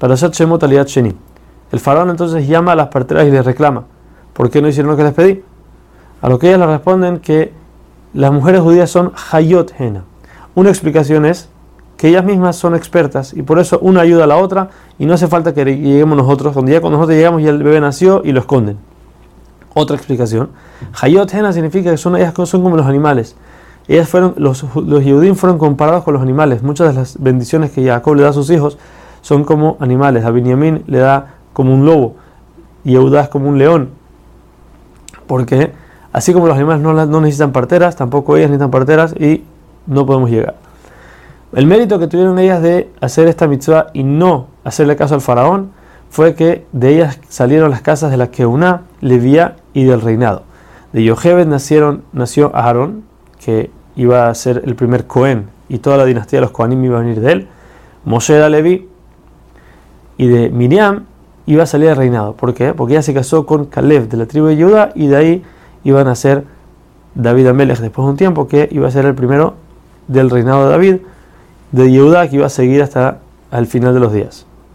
Para hacer Shemot Aliyat Sheni. El faraón entonces llama a las parteras y les reclama: ¿Por qué no hicieron lo que les pedí? A lo que ellas le responden que las mujeres judías son Hayot Hena. Una explicación es que ellas mismas son expertas y por eso una ayuda a la otra y no hace falta que lleguemos nosotros. Cuando ya cuando nosotros llegamos ya el bebé nació y lo esconden. Otra explicación. Hayot Hena significa que son ellas son como los animales. Ellas fueron, los, los fueron comparados con los animales. Muchas de las bendiciones que Jacob le da a sus hijos son como animales. A Benjamín le da como un lobo y Eudá es como un león. Porque así como los animales no, necesitan parteras, tampoco ellas necesitan parteras y no podemos llegar. El mérito que tuvieron ellas de hacer esta mitzvah y no hacerle caso al faraón fue que de ellas salieron las casas de la Keuná, Levía y del reinado. De Yochebed nacieron, nació Aarón, que iba a ser el primer Cohen y toda la dinastía de los Kohanim iba a venir de él. Moshe era Levi y de Miriam iba a salir el reinado. ¿Por qué? Porque ella se casó con Caleb de la tribu de Judá y de ahí iban a ser David Amelech después de un tiempo que iba a ser el primero del reinado de David de Yehuda que iba a seguir hasta el final de los días.